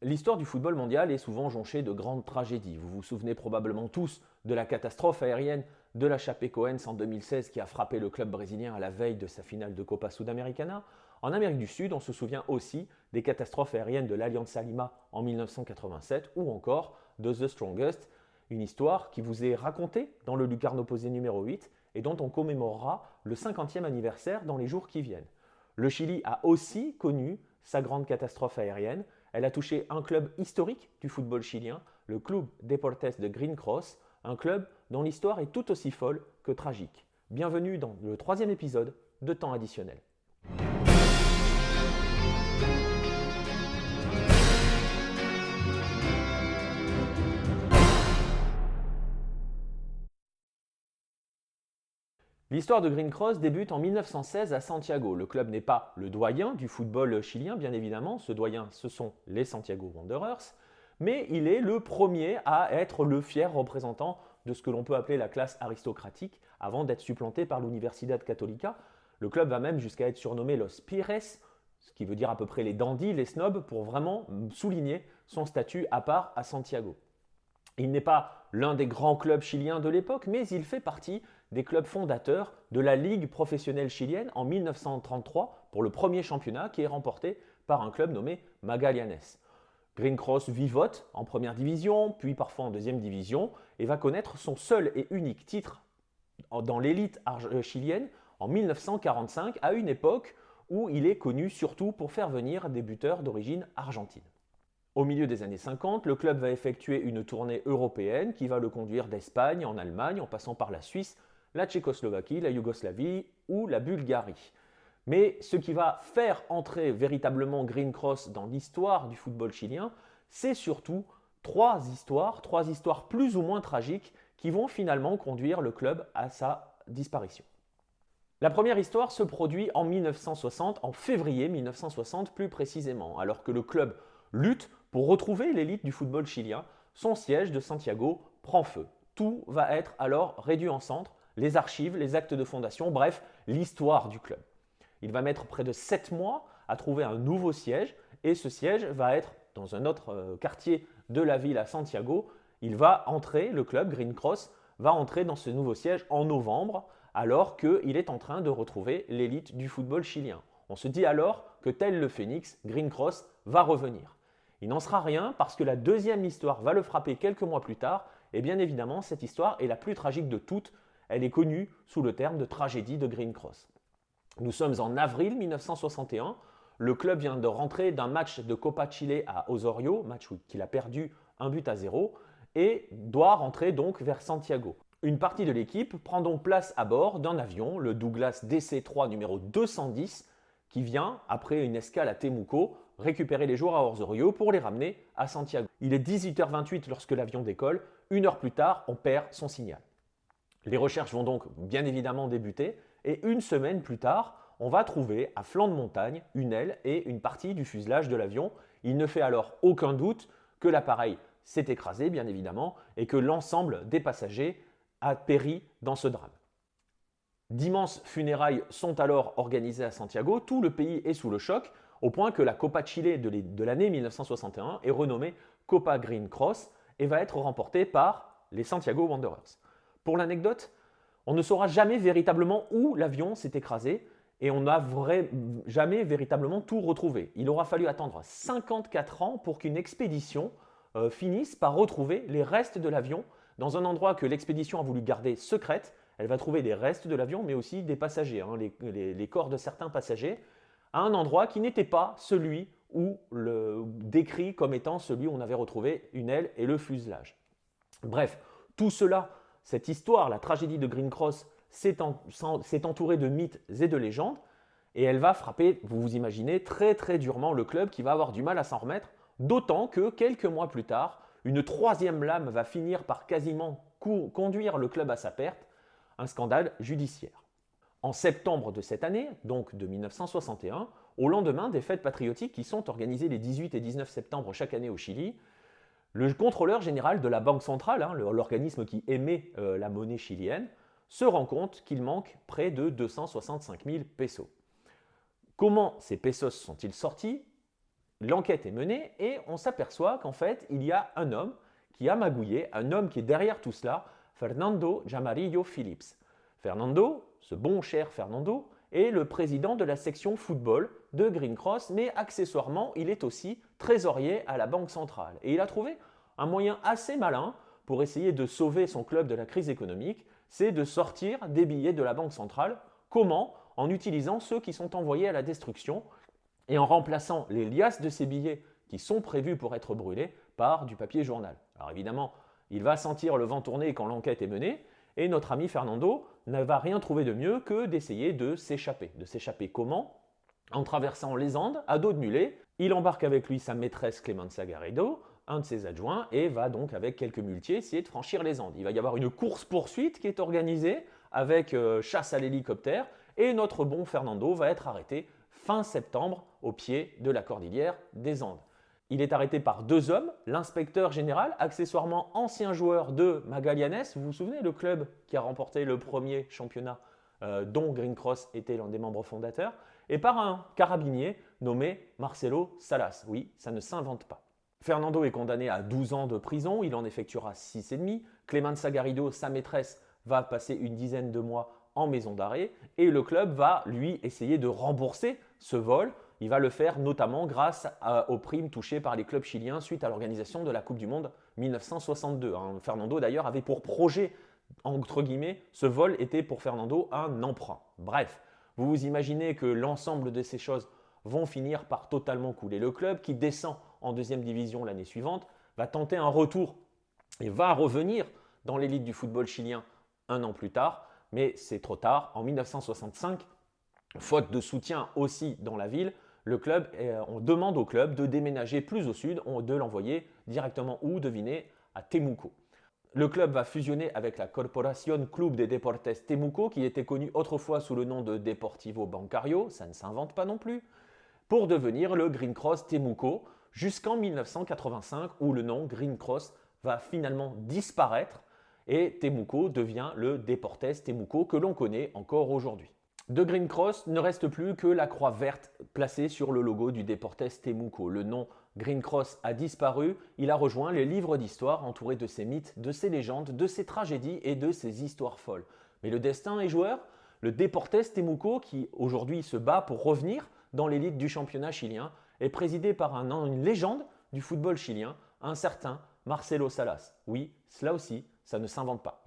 L'histoire du football mondial est souvent jonchée de grandes tragédies. Vous vous souvenez probablement tous de la catastrophe aérienne de la Chapecoense en 2016 qui a frappé le club brésilien à la veille de sa finale de Copa Sudamericana. En Amérique du Sud, on se souvient aussi des catastrophes aériennes de l'Alianza Lima en 1987 ou encore de The Strongest, une histoire qui vous est racontée dans le Lucarno Posé numéro 8 et dont on commémorera le 50e anniversaire dans les jours qui viennent. Le Chili a aussi connu sa grande catastrophe aérienne. Elle a touché un club historique du football chilien, le Club Deportes de Green Cross, un club dont l'histoire est tout aussi folle que tragique. Bienvenue dans le troisième épisode de Temps additionnel. L'histoire de Green Cross débute en 1916 à Santiago. Le club n'est pas le doyen du football chilien, bien évidemment. Ce doyen, ce sont les Santiago Wanderers. Mais il est le premier à être le fier représentant de ce que l'on peut appeler la classe aristocratique avant d'être supplanté par l'Universidad Católica. Le club va même jusqu'à être surnommé Los Pires, ce qui veut dire à peu près les dandys, les snobs, pour vraiment souligner son statut à part à Santiago. Il n'est pas l'un des grands clubs chiliens de l'époque, mais il fait partie des clubs fondateurs de la Ligue professionnelle chilienne en 1933 pour le premier championnat qui est remporté par un club nommé Magallanes. Green Cross vivote en première division, puis parfois en deuxième division, et va connaître son seul et unique titre dans l'élite euh, chilienne en 1945, à une époque où il est connu surtout pour faire venir des buteurs d'origine argentine. Au milieu des années 50, le club va effectuer une tournée européenne qui va le conduire d'Espagne en Allemagne en passant par la Suisse, la Tchécoslovaquie, la Yougoslavie ou la Bulgarie. Mais ce qui va faire entrer véritablement Green Cross dans l'histoire du football chilien, c'est surtout trois histoires, trois histoires plus ou moins tragiques qui vont finalement conduire le club à sa disparition. La première histoire se produit en 1960, en février 1960 plus précisément, alors que le club lutte pour retrouver l'élite du football chilien, son siège de Santiago prend feu. Tout va être alors réduit en centre, les archives, les actes de fondation, bref, l'histoire du club. Il va mettre près de 7 mois à trouver un nouveau siège et ce siège va être dans un autre euh, quartier de la ville à Santiago. Il va entrer, le club Green Cross va entrer dans ce nouveau siège en novembre alors qu'il est en train de retrouver l'élite du football chilien. On se dit alors que tel le phénix, Green Cross va revenir. Il n'en sera rien parce que la deuxième histoire va le frapper quelques mois plus tard, et bien évidemment cette histoire est la plus tragique de toutes, elle est connue sous le terme de tragédie de Green Cross. Nous sommes en avril 1961, le club vient de rentrer d'un match de Copa Chile à Osorio, match qu'il a perdu un but à zéro, et doit rentrer donc vers Santiago. Une partie de l'équipe prend donc place à bord d'un avion, le Douglas DC-3 numéro 210, qui vient, après une escale à Temuco, récupérer les joueurs à Orzorio pour les ramener à Santiago. Il est 18h28 lorsque l'avion décolle. Une heure plus tard, on perd son signal. Les recherches vont donc bien évidemment débuter et une semaine plus tard, on va trouver à flanc de montagne une aile et une partie du fuselage de l'avion. Il ne fait alors aucun doute que l'appareil s'est écrasé, bien évidemment, et que l'ensemble des passagers a péri dans ce drame. D'immenses funérailles sont alors organisées à Santiago, tout le pays est sous le choc, au point que la Copa Chile de l'année 1961 est renommée Copa Green Cross et va être remportée par les Santiago Wanderers. Pour l'anecdote, on ne saura jamais véritablement où l'avion s'est écrasé et on n'a jamais véritablement tout retrouvé. Il aura fallu attendre 54 ans pour qu'une expédition euh, finisse par retrouver les restes de l'avion dans un endroit que l'expédition a voulu garder secrète. Elle va trouver les restes de l'avion, mais aussi des passagers, hein, les corps de certains passagers à un endroit qui n'était pas celui où le décrit comme étant celui où on avait retrouvé une aile et le fuselage. Bref, tout cela, cette histoire, la tragédie de Green Cross, s'est entourée de mythes et de légendes, et elle va frapper, vous vous imaginez, très très durement le club qui va avoir du mal à s'en remettre, d'autant que quelques mois plus tard, une troisième lame va finir par quasiment conduire le club à sa perte, un scandale judiciaire. En septembre de cette année, donc de 1961, au lendemain des fêtes patriotiques qui sont organisées les 18 et 19 septembre chaque année au Chili, le contrôleur général de la Banque centrale, hein, l'organisme qui émet euh, la monnaie chilienne, se rend compte qu'il manque près de 265 000 pesos. Comment ces pesos sont-ils sortis? L'enquête est menée et on s'aperçoit qu'en fait, il y a un homme qui a magouillé, un homme qui est derrière tout cela, Fernando Jamarillo Phillips. Fernando, ce bon cher Fernando, est le président de la section football de Green Cross, mais accessoirement, il est aussi trésorier à la Banque centrale. Et il a trouvé un moyen assez malin pour essayer de sauver son club de la crise économique, c'est de sortir des billets de la Banque centrale. Comment? En utilisant ceux qui sont envoyés à la destruction et en remplaçant les liasses de ces billets qui sont prévus pour être brûlés par du papier journal. Alors évidemment, il va sentir le vent tourner quand l'enquête est menée, et notre ami Fernando ne va rien trouver de mieux que d'essayer de s'échapper. De s'échapper comment? En traversant les Andes à dos de mulet. Il embarque avec lui sa maîtresse Clemenza Garrido, un de ses adjoints, et va donc avec quelques muletiers essayer de franchir les Andes. Il va y avoir une course-poursuite qui est organisée avec euh, chasse à l'hélicoptère, et notre bon Fernando va être arrêté fin septembre au pied de la cordillère des Andes. Il est arrêté par deux hommes, l'inspecteur général, accessoirement ancien joueur de Magallanes, vous vous souvenez, le club qui a remporté le premier championnat euh, dont Green Cross était l'un des membres fondateurs, et par un carabinier nommé Marcelo Salas. Oui, ça ne s'invente pas. Fernando est condamné à 12 ans de prison, il en effectuera 6,5. Clemenza Garrido, sa maîtresse, va passer une dizaine de mois en maison d'arrêt, et le club va, lui, essayer de rembourser ce vol il va le faire notamment grâce aux primes touchées par les clubs chiliens suite à l'organisation de la Coupe du Monde 1962. Hein. Fernando d'ailleurs avait pour projet, entre guillemets, ce vol était pour Fernando un emprunt. Bref, vous vous imaginez que l'ensemble de ces choses vont finir par totalement couler. Le club qui descend en deuxième division l'année suivante va tenter un retour et va revenir dans l'élite du football chilien un an plus tard, mais c'est trop tard. En 1965, faute de soutien aussi dans la ville, le club, euh, on demande au club de déménager plus au sud, de l'envoyer directement où, devinez, à Temuco. Le club va fusionner avec la Corporación Club de Deportes Temuco, qui était connu autrefois sous le nom de Deportivo Bancario, ça ne s'invente pas non plus, pour devenir le Green Cross Temuco, jusqu'en 1985, où le nom Green Cross va finalement disparaître et Temuco devient le Deportes Temuco que l'on connaît encore aujourd'hui. De Green Cross ne reste plus que la croix verte placée sur le logo du Deportes Temuco. Le nom Green Cross a disparu, il a rejoint les livres d'histoire entourés de ses mythes, de ses légendes, de ses tragédies et de ses histoires folles. Mais le destin est joueur. Le Deportes Temuco, qui aujourd'hui se bat pour revenir dans l'élite du championnat chilien, est présidé par un, une légende du football chilien, un certain Marcelo Salas. Oui, cela aussi, ça ne s'invente pas.